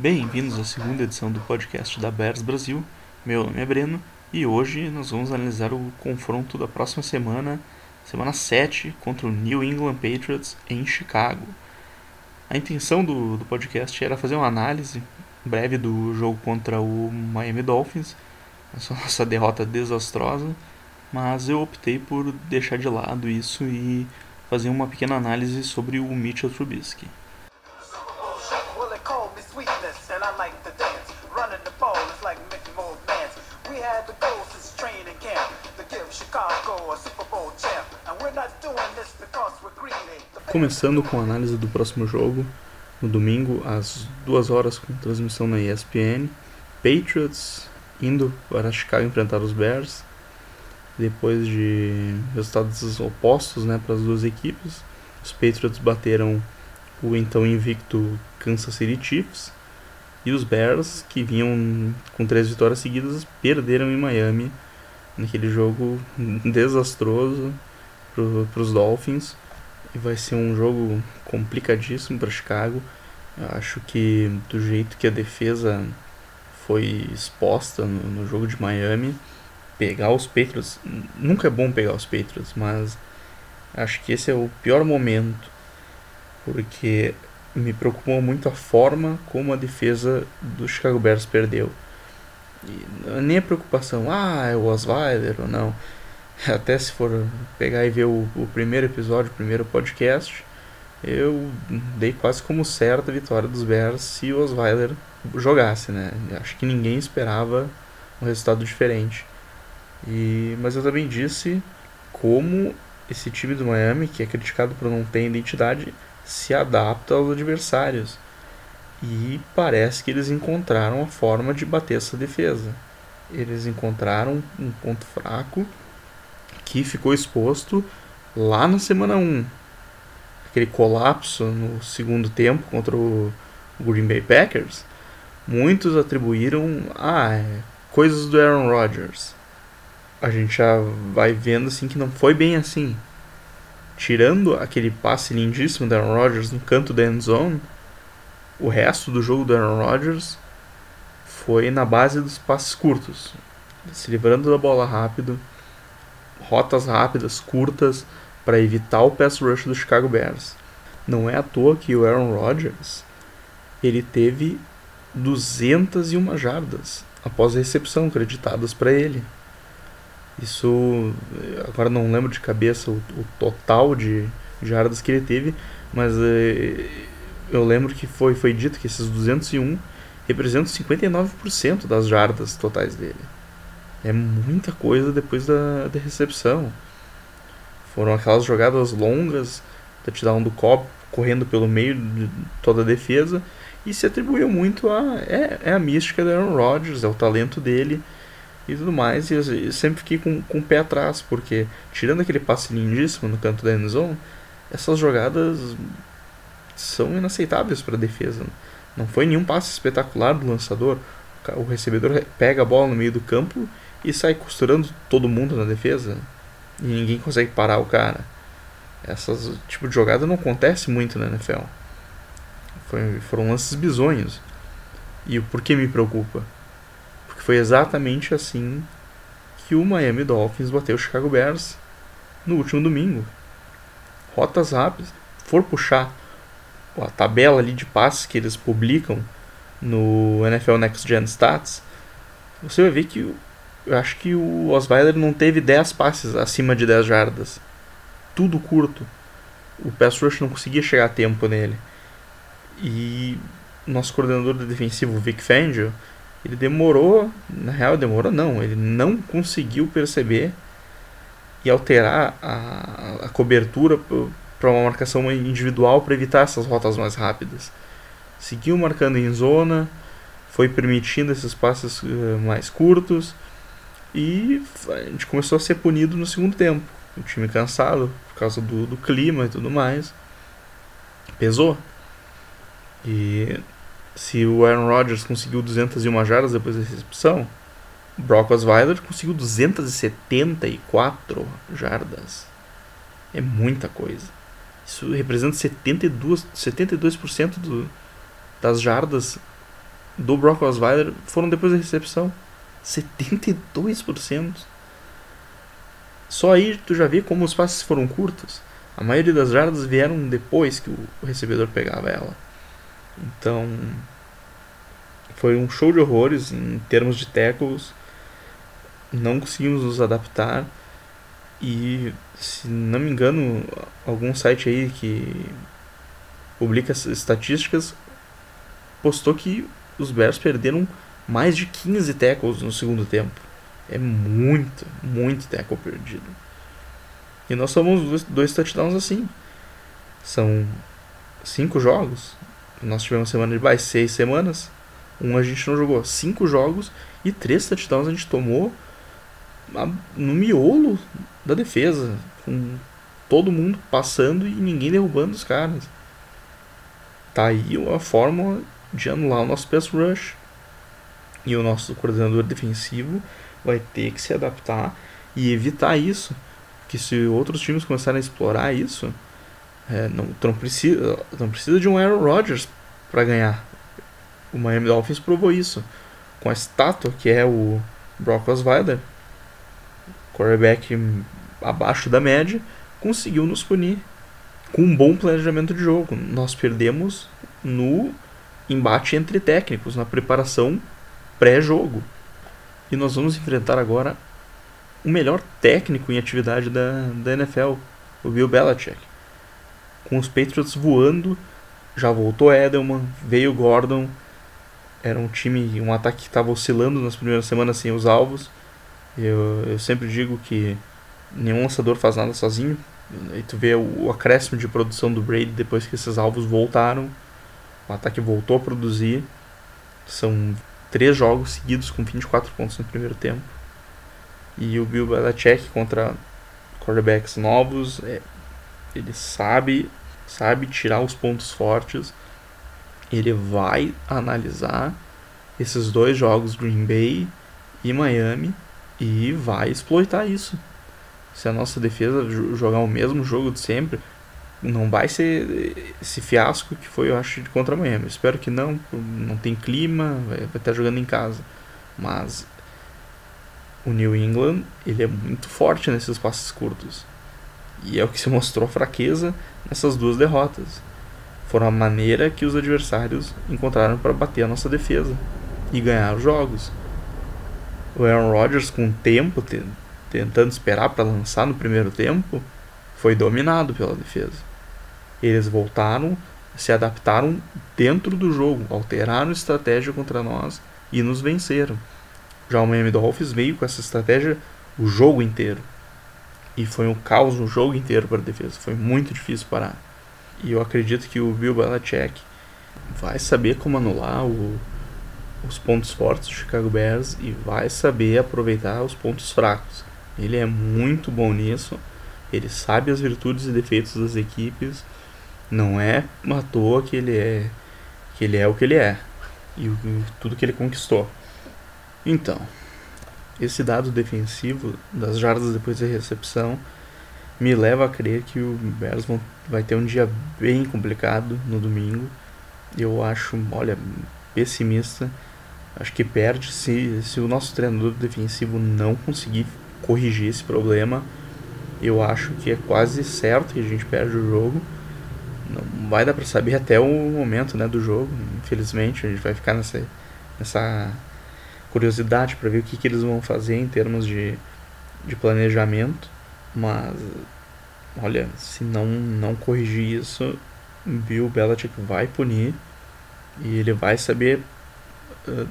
Bem-vindos à segunda edição do podcast da Bears Brasil. Meu nome é Breno e hoje nós vamos analisar o confronto da próxima semana, semana 7, contra o New England Patriots em Chicago. A intenção do, do podcast era fazer uma análise breve do jogo contra o Miami Dolphins, essa nossa derrota desastrosa, mas eu optei por deixar de lado isso e fazer uma pequena análise sobre o Mitchell Trubisky. Começando com a análise do próximo jogo, no domingo, às 2 horas, com transmissão na ESPN. Patriots indo para Chicago enfrentar os Bears, depois de resultados opostos né, para as duas equipes. Os Patriots bateram o então invicto Kansas City Chiefs e os Bears, que vinham com três vitórias seguidas, perderam em Miami naquele jogo desastroso para os Dolphins. E vai ser um jogo complicadíssimo para Chicago. Eu acho que do jeito que a defesa foi exposta no, no, jogo de Miami, pegar os Patriots. Nunca é bom pegar os Patriots, mas acho que esse é o pior momento. Porque me preocupou muito a forma como a defesa do Chicago Bears perdeu. E nem a preocupação, ah, é o Osweiler ou não. Até se for pegar e ver o, o primeiro episódio, o primeiro podcast, eu dei quase como certa a vitória dos Bears se o Osweiler jogasse, né? Acho que ninguém esperava um resultado diferente. E, mas eu também disse como esse time do Miami, que é criticado por não ter identidade, se adapta aos adversários. E parece que eles encontraram a forma de bater essa defesa. Eles encontraram um ponto fraco que ficou exposto lá na semana 1. Aquele colapso no segundo tempo contra o Green Bay Packers. Muitos atribuíram a ah, é, coisas do Aaron Rodgers. A gente já vai vendo assim que não foi bem assim. Tirando aquele passe lindíssimo do Aaron Rodgers no canto da end zone, o resto do jogo do Aaron Rodgers foi na base dos passes curtos, se livrando da bola rápido, rotas rápidas, curtas, para evitar o pass rush do Chicago Bears. Não é à toa que o Aaron Rodgers ele teve 201 jardas após a recepção creditadas para ele. Isso, agora não lembro de cabeça o, o total de jardas que ele teve, mas é, eu lembro que foi, foi dito que esses 201 representam 59% das jardas totais dele. É muita coisa depois da, da recepção. Foram aquelas jogadas longas, touchdown do Cobb correndo pelo meio de toda a defesa e se atribuiu muito a é, é a mística do Aaron Rodgers, é o talento dele e tudo mais. E eu sempre fiquei com, com o pé atrás, porque tirando aquele passe lindíssimo no canto da endzone, essas jogadas são inaceitáveis para a defesa. Não foi nenhum passe espetacular do lançador. O recebedor pega a bola no meio do campo e sai costurando todo mundo na defesa e ninguém consegue parar o cara. Essas tipo de jogada não acontece muito na NFL. Foi, foram lances bizonhos. E o porquê me preocupa? Porque foi exatamente assim que o Miami Dolphins bateu o Chicago Bears no último domingo. Rotas rápidas. For puxar a tabela ali de passes que eles publicam no NFL Next Gen Stats, você vai ver que eu acho que o Osweiler não teve 10 passes acima de 10 jardas. Tudo curto. O pass rush não conseguia chegar a tempo nele. E nosso coordenador defensivo, Vic Fangio, ele demorou, na real demorou não, ele não conseguiu perceber e alterar a, a cobertura para uma marcação individual para evitar essas rotas mais rápidas. Seguiu marcando em zona, foi permitindo esses passes uh, mais curtos e a gente começou a ser punido no segundo tempo. O time cansado por causa do, do clima e tudo mais. Pesou. E se o Aaron Rodgers conseguiu 201 jardas depois da recepção, Brock Osweiler conseguiu 274 jardas. É muita coisa. Isso representa 72%, 72 do, das jardas do Brock Osweiler foram depois da recepção. 72%. Só aí tu já vê como os passes foram curtos. A maioria das jardas vieram depois que o recebedor pegava ela. Então, foi um show de horrores em termos de tackles. Não conseguimos nos adaptar. E, se não me engano, algum site aí que publica estatísticas postou que os Bears perderam mais de 15 tackles no segundo tempo. É muito, muito tackle perdido. E nós somos dois, dois touchdowns assim. São cinco jogos. Nós tivemos semana de bye, seis semanas. Um a gente não jogou. Cinco jogos e três touchdowns a gente tomou no miolo da defesa. Com todo mundo passando e ninguém derrubando os caras. Tá aí a fórmula de anular o nosso pass rush. E o nosso coordenador defensivo vai ter que se adaptar e evitar isso. Que se outros times começarem a explorar isso, é, não, não, precisa, não precisa de um Aaron Rodgers para ganhar. O Miami Dolphins provou isso. Com a estátua que é o Brock Osweiler, quarterback abaixo da média, conseguiu nos punir com um bom planejamento de jogo. Nós perdemos no embate entre técnicos, na preparação pré-jogo. E nós vamos enfrentar agora o melhor técnico em atividade da, da NFL, o Bill Belichick. Com os Patriots voando, já voltou Edelman, veio Gordon. Era um time, um ataque que estava oscilando nas primeiras semanas sem os alvos. Eu, eu sempre digo que nenhum lançador faz nada sozinho. E tu vê o acréscimo de produção do Brady depois que esses alvos voltaram. O ataque voltou a produzir. São três jogos seguidos com 24 pontos no primeiro tempo. E o Bill Belichick contra quarterbacks novos, é, ele sabe, sabe tirar os pontos fortes. Ele vai analisar esses dois jogos, Green Bay e Miami, e vai exploitar isso. Se a nossa defesa jogar o mesmo jogo de sempre, não vai ser esse fiasco que foi, eu acho, contra a Miami. Espero que não, não tem clima, vai, estar jogando em casa. Mas o New England, ele é muito forte nesses passes curtos. E é o que se mostrou fraqueza nessas duas derrotas. Foram a maneira que os adversários encontraram para bater a nossa defesa e ganhar os jogos. O Aaron Rodgers, com o tempo, tentando esperar para lançar no primeiro tempo, foi dominado pela defesa. Eles voltaram, se adaptaram dentro do jogo, alteraram a estratégia contra nós e nos venceram. Já o Miami Dolphins veio com essa estratégia o jogo inteiro. E foi um caos o jogo inteiro para a defesa. Foi muito difícil parar. E eu acredito que o Bill Belichick vai saber como anular o, os pontos fortes do Chicago Bears e vai saber aproveitar os pontos fracos. Ele é muito bom nisso. Ele sabe as virtudes e defeitos das equipes não é à toa que ele é que ele é o que ele é e tudo que ele conquistou. Então, esse dado defensivo das jardas depois da recepção me leva a crer que o Bears vão, vai ter um dia bem complicado no domingo. Eu acho, olha, pessimista. Acho que perde se, se o nosso treinador defensivo não conseguir corrigir esse problema. Eu acho que é quase certo que a gente perde o jogo não vai dar para saber até o momento né, do jogo. Infelizmente, a gente vai ficar nessa, nessa curiosidade para ver o que, que eles vão fazer em termos de, de planejamento. Mas, olha, se não, não corrigir isso, Bill Belichick vai punir e ele vai saber uh,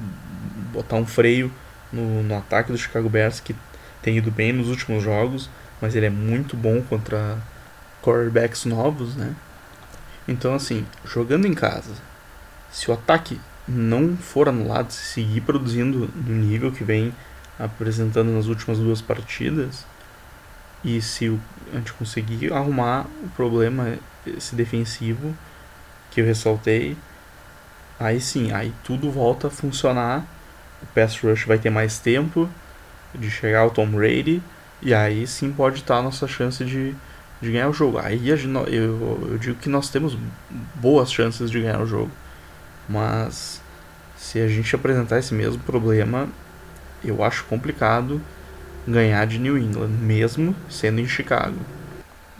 botar um freio no, no ataque do Chicago Bears, que tem ido bem nos últimos jogos, mas ele é muito bom contra quarterbacks novos, né? Então, assim, jogando em casa, se o ataque não for anulado, se seguir produzindo no nível que vem apresentando nas últimas duas partidas, e se a gente conseguir arrumar o problema esse defensivo que eu ressaltei, aí sim, aí tudo volta a funcionar. O pass rush vai ter mais tempo de chegar ao Tom Brady e aí sim pode estar a nossa chance de de ganhar o jogo. Aí eu, eu digo que nós temos boas chances de ganhar o jogo. Mas Se a gente apresentar esse mesmo problema, eu acho complicado ganhar de New England, mesmo sendo em Chicago.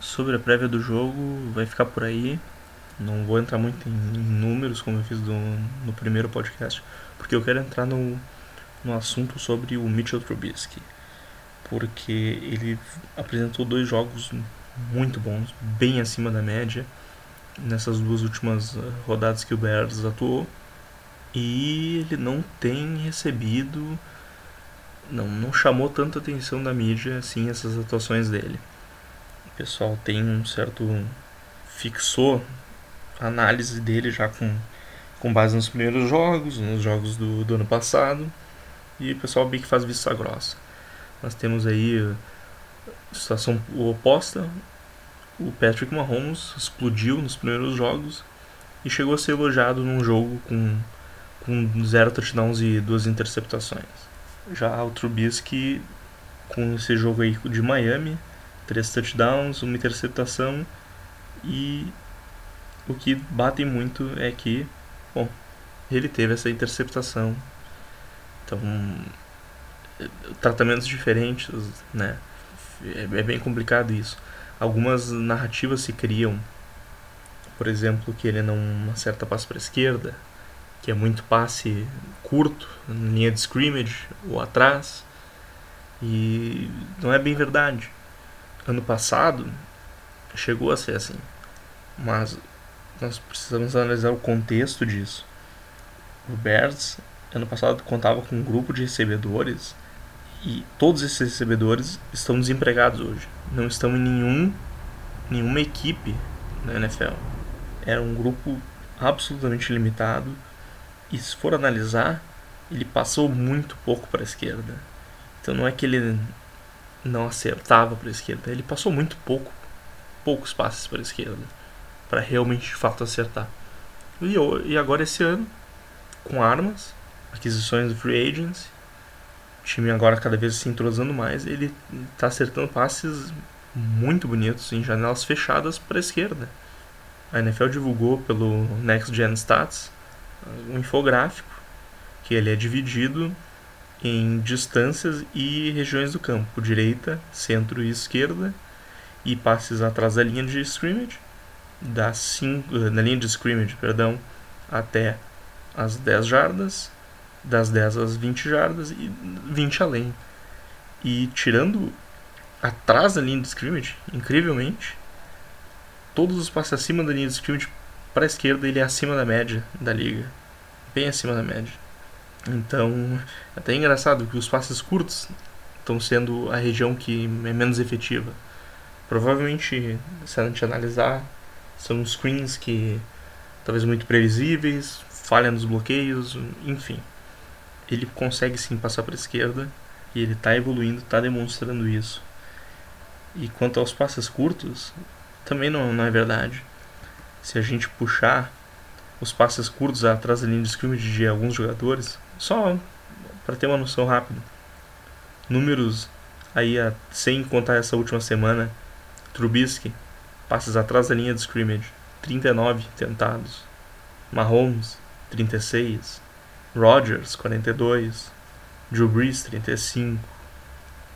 Sobre a prévia do jogo, vai ficar por aí. Não vou entrar muito em, números, como eu fiz do, no primeiro podcast, porque eu quero entrar no, no assunto sobre o Mitchell Trubisky. Porque ele apresentou dois jogos muito bons, bem acima da média, nessas duas últimas eh, rodadas que o Bears atuou. E ele não tem recebido, não, não chamou tanta atenção da mídia assim essas atuações dele. O pessoal tem um certo. fixou a análise dele já com, com base nos primeiros jogos, nos jogos do, do ano passado. E o pessoal bem que faz vista grossa. Nós temos aí situação oposta. O Patrick Mahomes explodiu nos primeiros jogos e chegou a ser elogiado num jogo com, com zero touchdowns e duas interceptações. Já o Trubisky, com esse jogo aí de Miami, três touchdowns, uma interceptação e o que bate muito é que, bom, ele teve essa interceptação. Então, tratamentos diferentes, né? É, é bem complicado isso. Algumas narrativas se criam, por exemplo, que ele não acerta passe para a esquerda, que é muito passe curto, linha de scrimmage ou atrás. E não é bem verdade. Ano passado chegou a ser assim. Mas nós precisamos analisar o contexto disso. O Bears, ano passado, contava com um grupo de recebedores e todos esses recebedores estão desempregados hoje. Não estão em nenhum, nenhuma equipe na NFL. Era um grupo absolutamente limitado e, se for analisar, ele passou muito pouco para a esquerda. Então não é que ele não acertava para a esquerda, ele passou muito pouco, poucos passes para a esquerda para realmente de fato acertar. E, e agora esse ano, com armas, aquisições do free agents, o time agora cada vez se entrosando mais, ele está acertando passes muito bonitos em janelas fechadas para a esquerda. A NFL divulgou pelo Next Gen Stats um infográfico que ele é dividido em distâncias e regiões do campo, direita, centro e esquerda, e passes atrás da linha de scrimmage, das cinco, eh, na linha de scrimmage, perdão, até as 10 jardas, das 10 às 20 jardas e 20 além. E tirando atrás da linha de scrimmage, incrivelmente, todos os passes acima da linha de scrimmage para a esquerda ele é acima da média da liga, bem acima da média. Então, é até engraçado que os passes curtos estão sendo a região que é menos efetiva. Provavelmente, se a gente analisar são screens que talvez muito previsíveis, falha nos bloqueios, enfim. Ele consegue sim passar para a esquerda e ele está evoluindo, está demonstrando isso. E quanto aos passes curtos, também não, não é verdade. Se a gente puxar os passes curtos atrás da linha de scrimmage de alguns jogadores, só para ter uma noção rápida. Números aí, sem contar essa última semana, Trubisky passes atrás da linha de scrimmage, 39 tentados. Mahomes, 36. Rodgers, 42. Drew Brees, 35.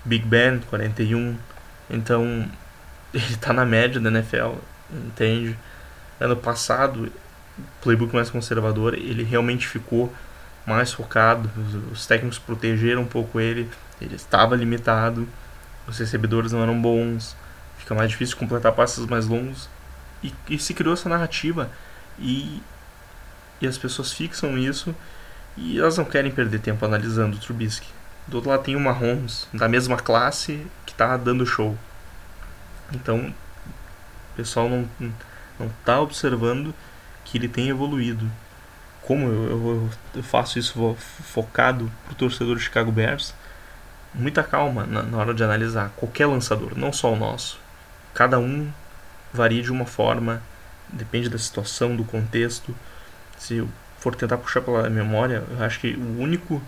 Big Ben, 41. Então, ele está na média da NFL, entende? Ano passado, playbook mais conservador, ele realmente ficou mais focado. Os técnicos protegeram um pouco ele, ele estava limitado, os recebedores não eram bons fica mais difícil completar passes mais longos. E, e se criou essa narrativa e, e as pessoas fixam isso e elas não querem perder tempo analisando o Trubisky. Do outro lado tem o Mahomes, da mesma classe, que está dando show. Então, o pessoal não, não tá observando que ele tem evoluído. Como eu, eu, eu faço isso focado pro torcedor do Chicago Bears, muita calma na, na hora de analisar qualquer lançador, não só o nosso. Cada um varia de uma forma, depende da situação, do contexto. Se for tentar puxar pela memória, eu acho que o único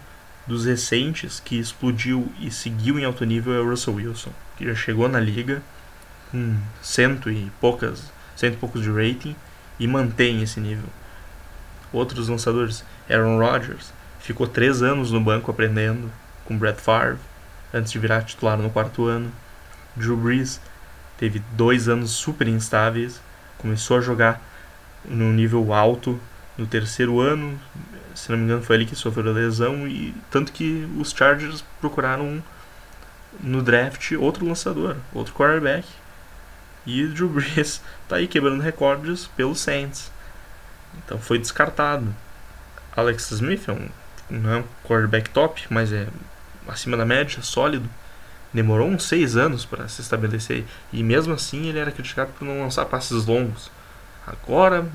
dos recentes que explodiu e seguiu em alto nível é o Russell Wilson, que já chegou na liga com cento e poucas, cento e poucos de rating e mantém esse nível. outros lançadores. Aaron Rodgers ficou três anos no banco aprendendo com Brett Favre antes de virar titular no quarto ano. Drew Brees teve dois anos super instáveis, começou a jogar num nível alto no terceiro ano, se não me engano foi ali que sofreu a lesão e tanto que os Chargers procuraram no draft outro lançador, outro quarterback. E Drew Brees tá aí quebrando recordes pelo Saints. Então foi descartado. Alex Smith é um, não é um quarterback top, mas é acima da média, sólido. Demorou uns seis anos para se estabelecer e mesmo assim ele era criticado por não lançar passes longos. Agora,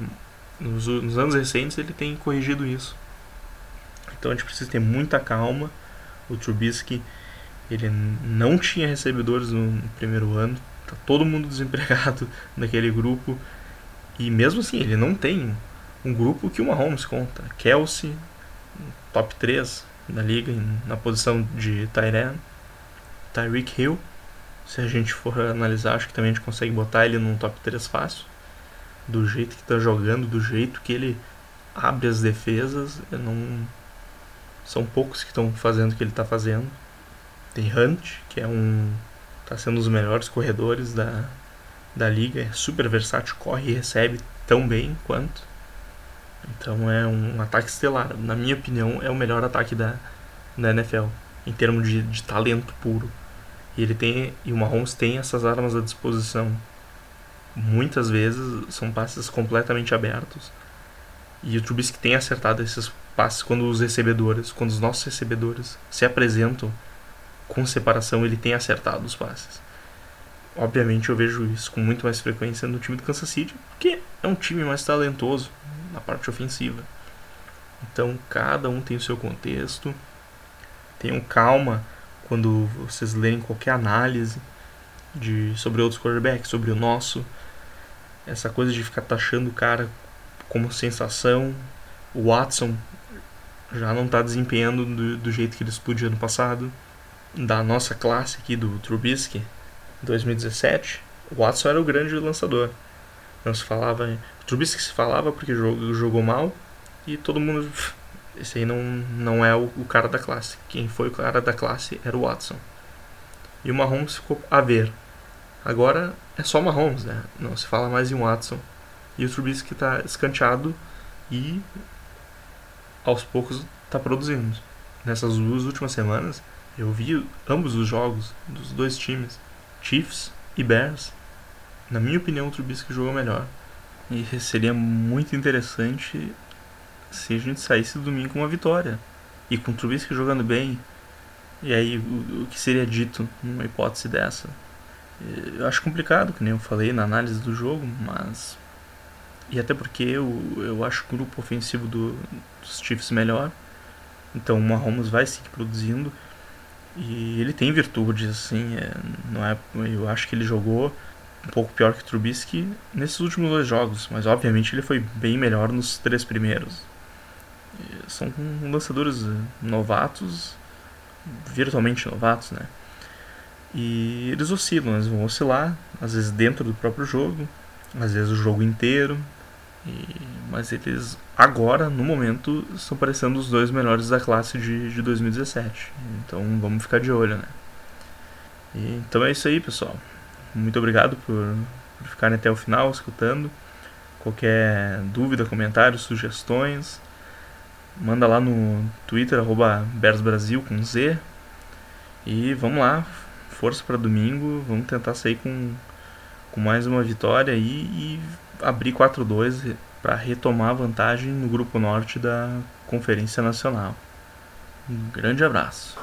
nos, nos anos recentes, ele tem corrigido isso. Então a gente precisa ter muita calma. O Trubisky ele não tinha recebedores no primeiro ano, tá todo mundo desempregado naquele grupo e mesmo assim ele não tem um grupo que o Mahomes conta. Kelsey, top 3 da liga na posição de Tyran, Tyreek Hill. Se a gente for analisar, acho que também a gente consegue botar ele num top 3 fácil. Do jeito que está jogando, do jeito que ele abre as defesas, não são poucos que estão fazendo o que ele está fazendo. Tem Hunt, que é um está sendo um dos melhores corredores da, da liga, é super versátil, corre e recebe tão bem quanto. Então é um ataque estelar. Na minha opinião, é o melhor ataque da, da NFL, em termos de, de talento puro. E ele tem e o Mahomes tem essas armas à disposição. Muitas vezes são passes completamente abertos. E o Trubisky tem acertado esses passes quando os recebedores, quando os nossos recebedores se apresentam com separação, ele tem acertado os passes. Obviamente eu vejo isso com muito mais frequência no time do Kansas City, porque é um time mais talentoso, na parte ofensiva. Então cada um tem o seu contexto. Tenham calma quando vocês lerem qualquer análise de sobre outros quarterbacks, sobre o nosso. Essa coisa de ficar taxando o cara como sensação. O Watson já não está desempenhando do, do, jeito que ele explodiu ano passado. Da nossa classe aqui do Trubisky, 2017, o Watson era o grande lançador. Não se falava Trubisky se falava porque jogou, jogou mal e todo mundo. Esse aí não, não é o, o, cara da classe. Quem foi o cara da classe era o Watson. E o Mahomes ficou a ver. Agora é só Mahomes, né? Não se fala mais em Watson. E o Trubisky está escanteado e aos poucos está produzindo. Nessas duas últimas semanas eu vi ambos os jogos dos dois times, Chiefs e Bears. Na minha opinião, o Trubisky jogou melhor. E seria muito interessante se a gente saísse domingo com uma vitória. E com o Trubisky jogando bem. E aí, o, o que seria dito numa hipótese dessa? Eu acho complicado, que nem eu falei na análise do jogo, mas. E até porque eu, eu acho o grupo ofensivo do, dos Chiefs melhor. Então o Mahomes vai seguir produzindo. E ele tem virtudes, assim. É, não é, eu acho que ele jogou um pouco pior que o Trubisky nesses últimos dois jogos, mas obviamente ele foi bem melhor nos três primeiros. São lançadores novatos, virtualmente novatos, né? E eles oscilam, eles vão oscilar, às vezes dentro do próprio jogo, às vezes o jogo inteiro. E, mas eles agora, no momento, estão parecendo os dois melhores da classe de, de 2017. Então vamos ficar de olho, né? E, então é isso aí, pessoal. Muito obrigado por, por ficarem até o final escutando. Qualquer dúvida, comentário, sugestões, manda lá no Twitter, arroba Brasil com Z. E vamos lá, força para domingo, vamos tentar sair com, com mais uma vitória e, e abrir 4-2 para retomar a vantagem no Grupo Norte da Conferência Nacional. Um grande abraço.